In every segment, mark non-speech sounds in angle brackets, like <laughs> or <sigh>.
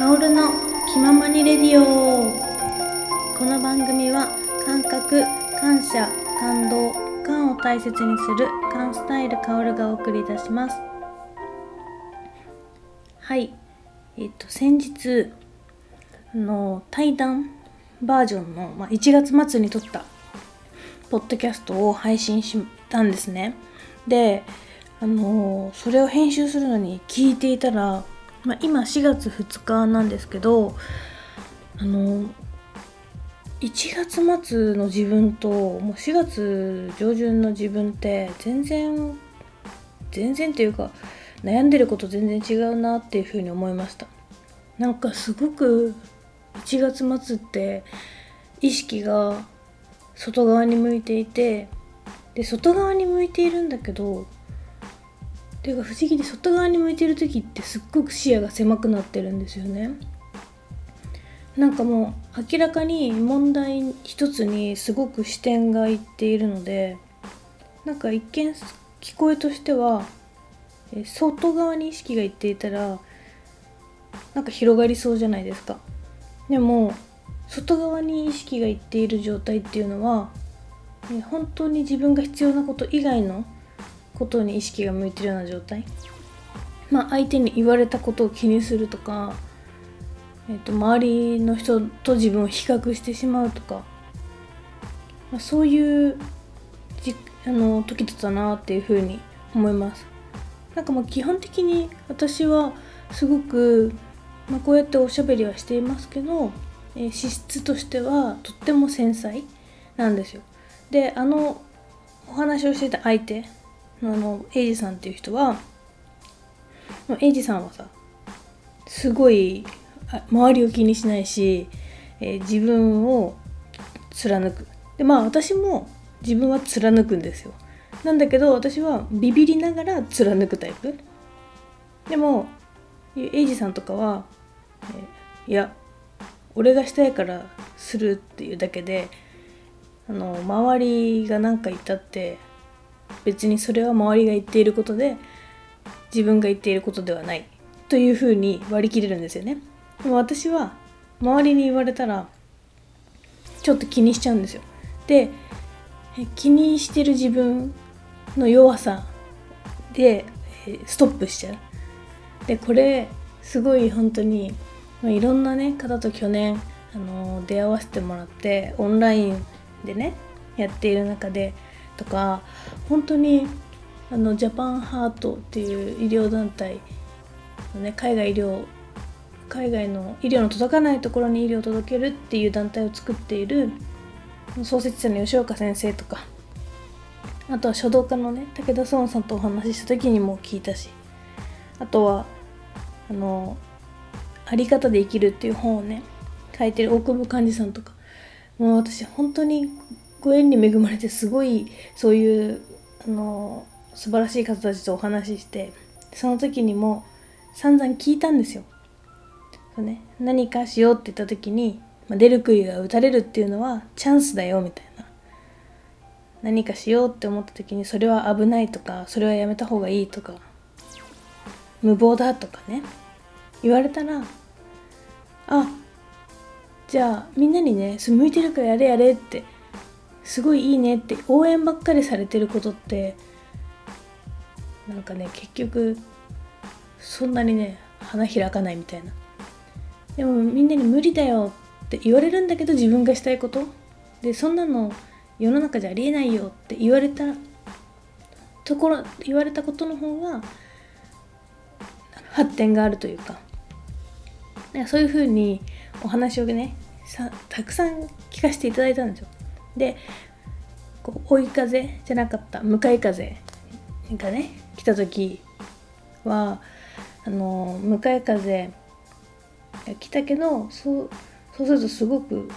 カオルの気ままにレディオ。この番組は感覚感謝感動感を大切にする感スタイルカオルがお送りいたします。はい。えっと先日あの対談バージョンの、まあ、1月末に撮ったポッドキャストを配信したんですね。であのそれを編集するのに聞いていたらまあ、今4月2日なんですけどあの1月末の自分ともう4月上旬の自分って全然全然っていうか悩んでること全然違うなっていうふうに思いました。なんかすごく1月末って意識が外側に向いていてで外側に向いているんだけどていうか不思議で外側に向いてる時ってすっごく視野が狭くなってるんですよね。なんかもう明らかに問題一つにすごく視点がいっているのでなんか一見聞こえとしては外側に意識がいっていたらなんか広がりそうじゃないですか。でも外側に意識がいっている状態っていうのは本当に自分が必要なこと以外のことに意識が向いてるような状態？まあ相手に言われたことを気にするとか、えー、と周りの人と自分を比較してしまうとか、まあ、そういうじあの時だったなっていうふうに思います。なんかもう基本的に私はすごく、まあ、こうやっておしゃべりはしていますけど、えー、資質としてはとっても繊細なんですよ。であのお話をしてた相手あのエイジさんっていう人はエイジさんはさすごい周りを気にしないし、えー、自分を貫く。でまあ私も自分は貫くんですよ。なんだけど私はビビりながら貫くタイプ。でもエイジさんとかは、えー、いや俺がしたいからするっていうだけであの周りが何か言ったって別にそれは周りが言っていることで自分が言っていることではないというふうに割り切れるんですよね。でも私は周りに言われたらちょっと気にしちゃうんですよ。で気にしてる自分の弱さでストップしちゃう。でこれすごい本当に、いろんなね方と去年あの出会わせてもらってオンラインでねやっている中でとか本当にあのジャパンハートっていう医療団体のね海外医療海外の医療の届かないところに医療を届けるっていう団体を作っている創設者の吉岡先生とかあとは書道家のね武田壮さんとお話しした時にも聞いたしあとはあの「あり方で生きる」っていう本をね書いてる大久保寛治さんとかもう私本当にご縁に恵まれてすごいそういうあの素晴らしい方たちとお話ししてその時にも散々聞いたんですよ。そうね、何かしようって言った時に、まあ、出る杭が打たれるっていうのはチャンスだよみたいな。何かしようって思った時にそれは危ないとかそれはやめた方がいいとか無謀だとかね言われたらあじゃあみんなにね向いてるからやれやれってすごいいいねって応援ばっかりされてることってなんかね結局そんなにね花開かないみたいな。でもみんなに無理だよって言われるんだけど自分がしたいこと。でそんなの世の中じゃありえないよって言われたところ言われたことの方が発展があるというか。そういうふうにお話をねさたくさん聞かせていただいたんですよ。でこう追い風じゃなかった向かい風がね来た時はあの向かい風が来たけどそうそうするとすごく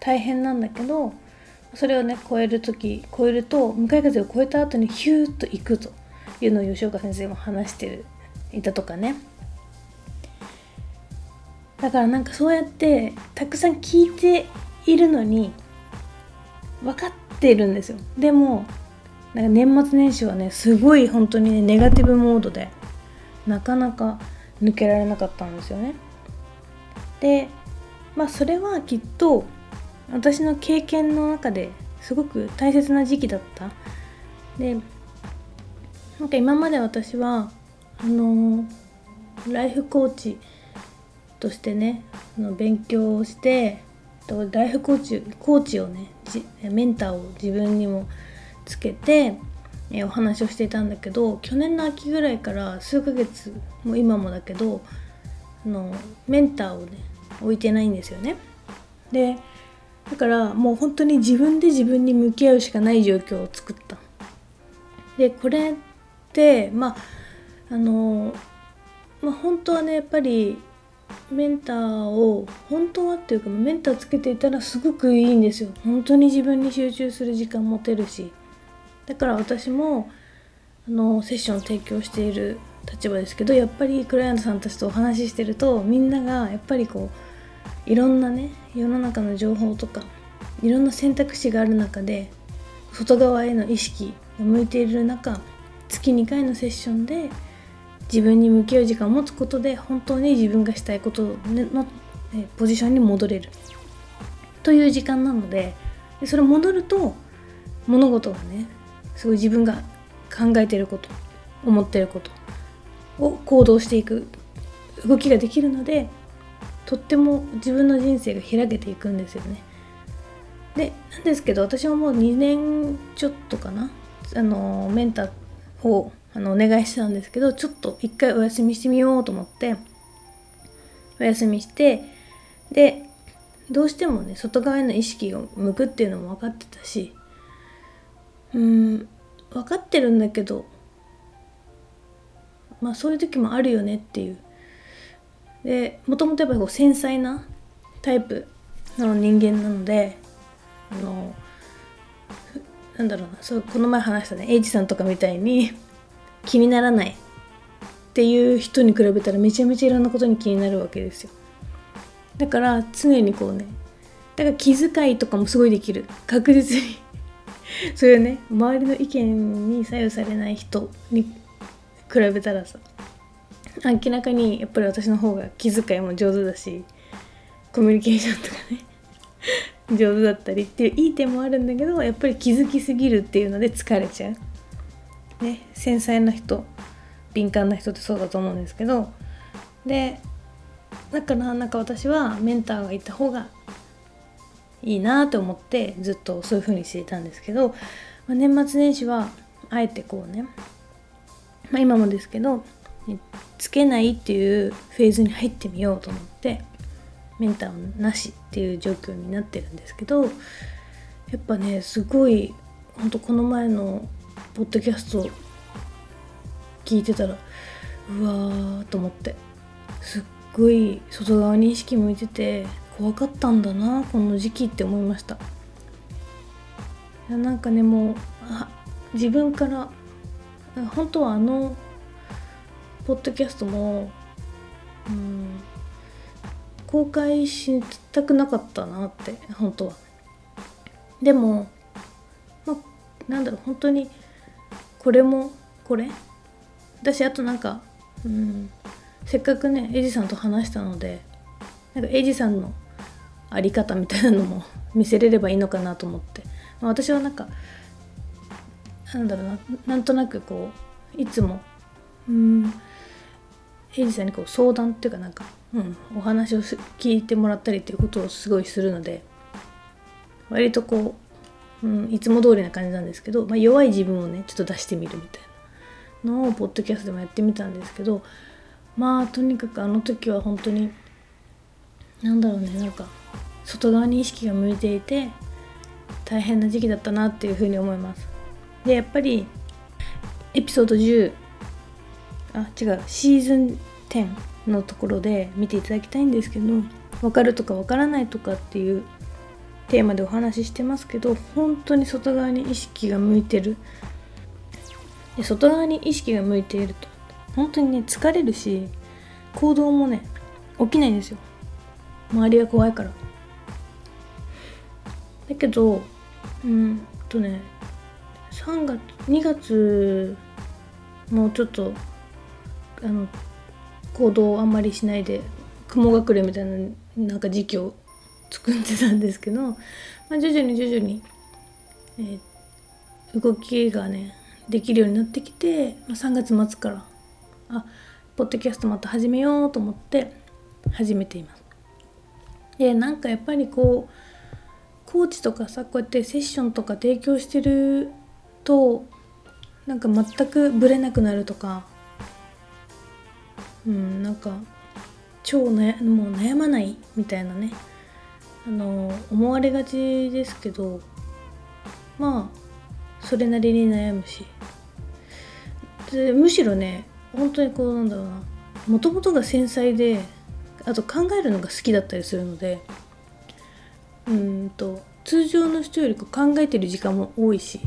大変なんだけどそれをね超える時超えると向かい風を超えた後にヒューッと行くというのを吉岡先生も話してるいたとかね。だからなんかそうやってたくさん聞いているのに分かっているんですよ。でもなんか年末年始はねすごい本当にねネガティブモードでなかなか抜けられなかったんですよね。でまあそれはきっと私の経験の中ですごく大切な時期だった。でなんか今まで私はあのライフコーチとしてねの勉強をしてライフコーチコーチをねメンターを自分にもつけてえお話をしていたんだけど去年の秋ぐらいから数ヶ月も今もだけどあのメンターをね置いてないんですよね。でだからもう本当に自分で自分に向き合うしかない状況を作った。でこれってまああのまあ本当はねやっぱりメンターを本当はっていうかメンターつけていたらすごくいいんですよ本当に自分に集中する時間持てるしだから私もあのセッションを提供している立場ですけどやっぱりクライアントさんたちとお話ししてるとみんながやっぱりこういろんなね世の中の情報とかいろんな選択肢がある中で外側への意識が向いている中月2回のセッションで自分に向き合う時間を持つことで本当に自分がしたいことのポジションに戻れるという時間なのでそれ戻ると物事がねすごい自分が考えてること思ってることを行動していく動きができるのでとっても自分の人生が開けていくんですよね。でなんですけど私はもう2年ちょっとかなあのメンターをあのお願いしたんですけどちょっと一回お休みしてみようと思ってお休みしてでどうしてもね外側への意識を向くっていうのも分かってたしうん分かってるんだけどまあそういう時もあるよねっていう。でもともとやっぱりこう繊細なタイプの人間なのであのなんだろうなそうこの前話したねエイジさんとかみたいに気にならないっていう人に比べたらめちゃめちゃいろんなことに気になるわけですよ。だから常にこうねだから気遣いとかもすごいできる。確実に。<laughs> そういうね。周りの意見に左右されない人に比べたらさ。明らかにやっぱり私の方が気遣いも上手だしコミュニケーションとかね。<laughs> 上手だったりっていういい点もあるんだけどやっぱり気づきすぎるっていうので疲れちゃう。ね繊細な人敏感な人ってそうだと思うんですけどでだからなんか私はメンターがいた方がいいなと思ってずっとそういう風にしていたんですけど、まあ、年末年始はあえてこうね、まあ、今もですけどつけないっていうフェーズに入ってみようと思ってメンターなしっていう状況になってるんですけどやっぱねすごいほんとこの前のポッドキャスト聞いてたらうわーと思って。すっごい外側に意識向いてて怖かったんだなこの時期って思いました。いやなんかねもう自分から本当はあのポッドキャストもうん公開したくなかったなって本当は。でも、ま、なんだろう本当にこれもこれ？私あとなんかうんせっかくねエイジさんと話したのでなんかエイジさんのあり方みたいなのも <laughs> 見せれればいいのかなと思って、まあ、私はなんかなんだろうななんとなくこういつもうんエイジさんにこう相談っていうかなんか、うん、お話を聞いてもらったりっていうことをすごいするので割とこう、うん、いつも通りな感じなんですけど、まあ、弱い自分をねちょっと出してみるみたいなのをポッドキャストでもやってみたんですけどまあとにかくあの時は本当になんだろうねなんか外側に意識が向いていて大変な時期だったなっていうふうに思います。でやっぱりエピソード10あ違うシーズン10のところで見ていただきたいんですけど分かるとか分からないとかっていうテーマでお話ししてますけど本当に外側に意識が向いてる。で外側に意識が向いていると本当にね疲れるし行動もね起きないんですよ。周りが怖いから。だけどうんとね3月2月もうちょっとあの行動をあんまりしないで雲隠れみたいななんか時期を作ってたんですけど、まあ、徐々に徐々に、えー、動きがねできるようになってきて、まあ、3月末からあポッドキャストまた始めようと思って始めています。でなんかやっぱりこうコーチとかさこうやってセッションとか提供してるとなんか全くブレなくなるとかうんなんか超悩もう悩まないみたいなねあの思われがちですけどまあそれなりに悩むし。でむしろね本当にこうなんだろうな。もともとが繊細であと考えるのが好きだったりするのでうんと通常の人より考えてる時間も多いし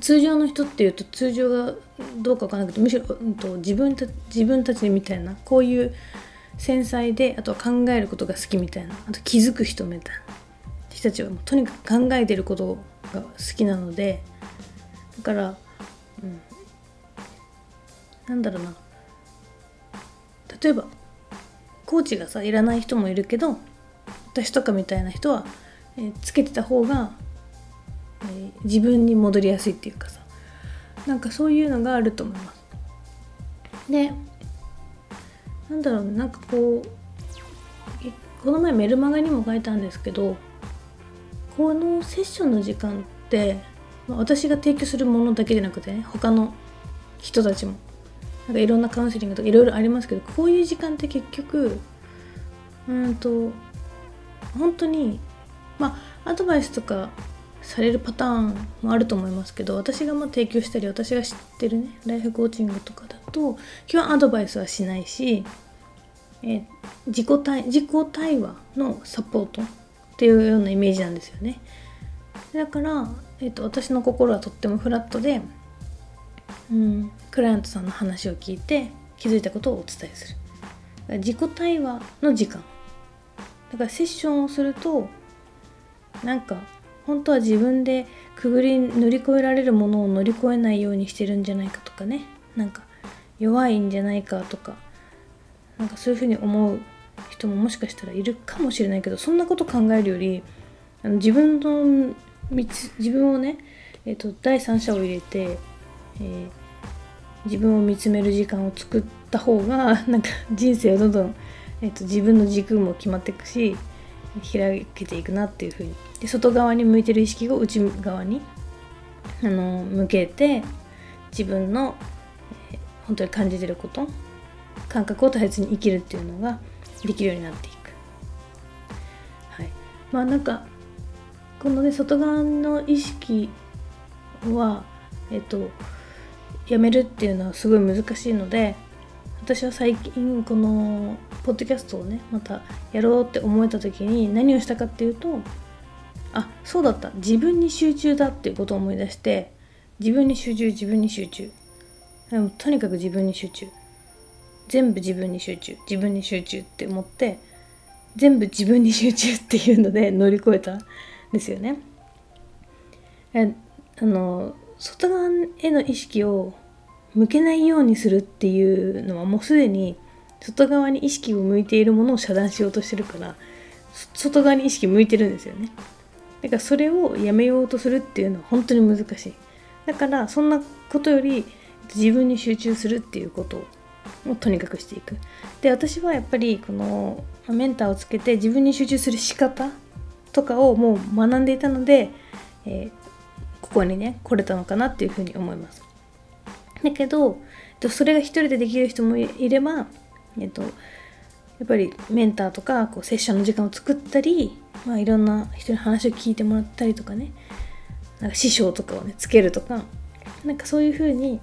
通常の人っていうと通常がどうかわからなくてむしろ、うん、と自分た自分たちみたいなこういう繊細であとは考えることが好きみたいな。あと気づく人みたいな人たちはもうとにかく考えてることが好きなのでだから、うん、なんだろうな。例えばコーチがさいらない人もいるけど私とかみたいな人は、えー、つけてた方が、えー、自分に戻りやすいっていうかさ。なんかそういうのがあると思います。でなんだろうなんかこうこの前メルマガにも書いたんですけどこのセッションの時間って私が提供するものだけじゃなくてね他の人たちもなんかいろんなカウンセリングとかいろいろありますけどこういう時間って結局うんと本当にまあアドバイスとかされるパターンもあると思いますけど私がま提供したり私が知ってるねライフコーチングとかだと基本アドバイスはしないし、え自己対自己対話のサポートっていうようなイメージなんですよね。だから、えーと私の心はとってもフラットでうん、クライアントさんの話を聞いて気づいたことをお伝えする。自己対話の時間。だからセッションをするとなんか本当は自分でくぐり乗り越えられるものを乗り越えないようにしてるんじゃないかとかね。なんか弱いんじゃないかとか。なんかそういうふうに思う人ももしかしたらいるかもしれないけどそんなこと考えるよりあの自分の自分をね、えーと、第三者を入れて、えー、自分を見つめる時間を作った方がなんか人生をどんどん、えーと、自分の軸も決まっていくし開けていくなっていうふうにで外側に向いてる意識を内側にあの向けて自分の、えー、本当に感じてること感覚を大切に生きるっていうのができるようになっていく。はい、まあなんかこのね外側の意識はえっとやめるっていうのはすごい難しいので私は最近このポッドキャストをねまたやろうって思えた時に何をしたかっていうとあそうだった。自分に集中だっていうことを思い出して自分に集中自分に集中。でもとにかく自分に集中。全部自分に集中。自分に集中って思って全部自分に集中っていうので乗り越えたんですよね。あの外側への意識を向けないようにするっていうのはもうすでに外側に意識を向いているものを遮断しようとしてるから外側に意識向いてるんですよね。だからそれをやめようとするっていうのは本当に難しい。だからそんなことより自分に集中するっていうことをとにかくしていく。で私はやっぱりこのメンターをつけて自分に集中する仕方とかをもう学んでいたので、えーここにね来れたのかなっていうふうに思います。だけどそれが一人でできる人もいれば、えっと、やっぱりメンターとかこうセッションの時間を作ったり、まあ、いろんな人に話を聞いてもらったりとかね。なんか師匠とかをねつけるとか。なんかそういうふうに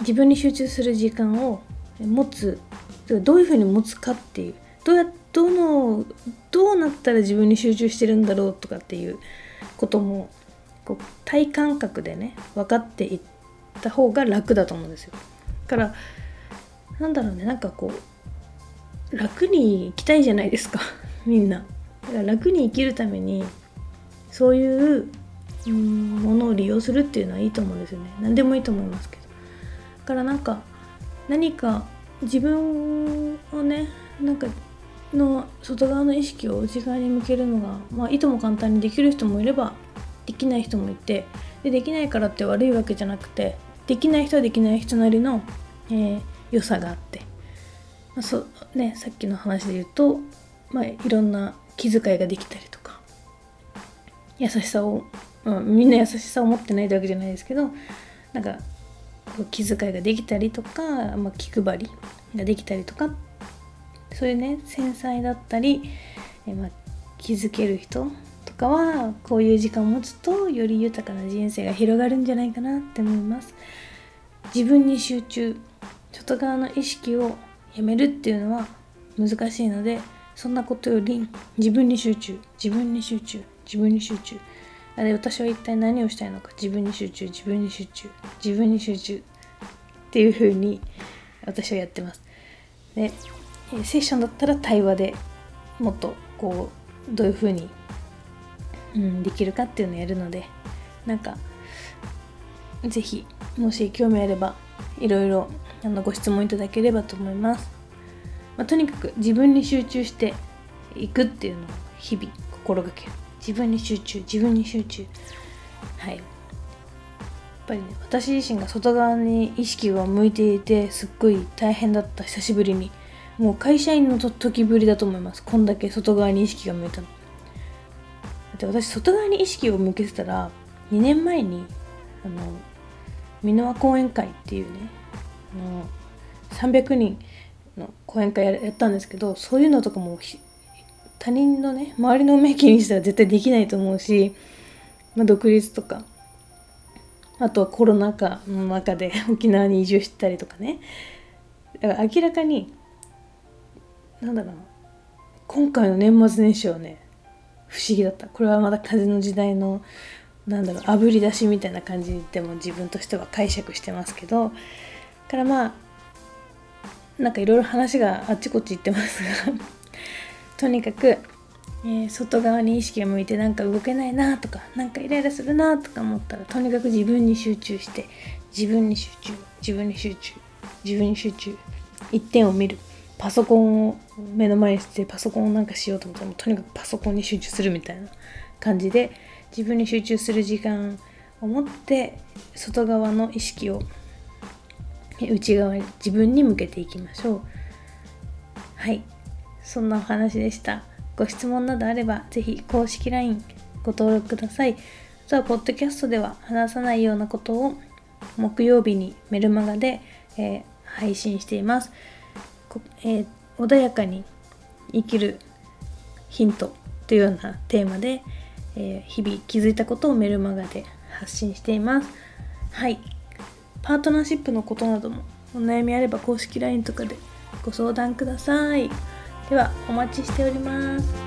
自分に集中する時間を持つ。どういうふうに持つかっていう。どうやどのどうなったら自分に集中してるんだろうとかっていうこともこう体感覚でね分かっていってた方が楽だと思うんですよ。だからなんだろうね。なんかこう楽に生きたいじゃないですか。<laughs> みんな。だから楽に生きるためにそういうものを利用するっていうのはいいと思うんですよね。何でもいいと思いますけど。だからなんか何か自分をねなんかの外側の意識を内側に向けるのが、まあ、いとも簡単にできる人もいればできない人もいてでできないからって悪いわけじゃなくてできない人はできない人なりの、えー、良さがあって、まあそね、さっきの話で言うと、まあ、いろんな気遣いができたりとか優しさを、まあ、みんな優しさを持ってないわけじゃないですけどなんか気遣いができたりとか、まあ、気配りができたりとかそういうね繊細だったり、えまあ、気づける人かはこういう時間を持つとより豊かな人生が広がるんじゃないかなって思います自分に集中外側の意識をやめるっていうのは難しいのでそんなことより自分に集中自分に集中自分に集中あれ私は一体何をしたいのか自分に集中自分に集中自分に集中っていう風に私はやってます。でセッションだったら対話でもっとこうどういう風に、うん、できるかっていうのをやるのでなんか是非もし興味あればいろいろあのご質問いただければと思います、まあ、とにかく自分に集中していくっていうのを日々心がける。自分に集中自分に集中。はい。やっぱりね私自身が外側に意識が向いていてすっごい大変だった久しぶりにもう会社員の時ぶりだと思います。こんだけ外側に意識が向いたの。だって私外側に意識を向けてたら2年前にあの箕輪講演会っていうねあの300人の講演会やったんですけどそういうのとかも他人のね周りの目気にしたら絶対できないと思うし、まあ、独立とかあとはコロナ禍の中で沖縄に移住したりとかね。だから明らかになんだろう今回の年末年始はね不思議だった。これはまだ風の時代のなんだろうあぶり出しみたいな感じでも自分としては解釈してますけどからまあなんかいろいろ話があっちこっち行ってますが <laughs> とにかく、えー、外側に意識が向いてなんか動けないなとかなんかイライラするなとか思ったらとにかく自分に集中して自分に集中自分に集中自分に集中一点を見る。パソコンを目の前にしてパソコンをなんかしようと思ったらとにかくパソコンに集中するみたいな感じで自分に集中する時間を持って外側の意識を内側に自分に向けていきましょう。はい。そんなお話でした。ご質問などあればぜひ公式 LINE ご登録ください。あとはポッドキャストでは話さないようなことを木曜日にメルマガで、えー、配信しています。えー、穏やかに生きるヒントというようなテーマで、えー、日々気づいたことをメルマガで発信しています。はい。パートナーシップのことなどもお悩みあれば公式 LINE とかでご相談ください。ではお待ちしております。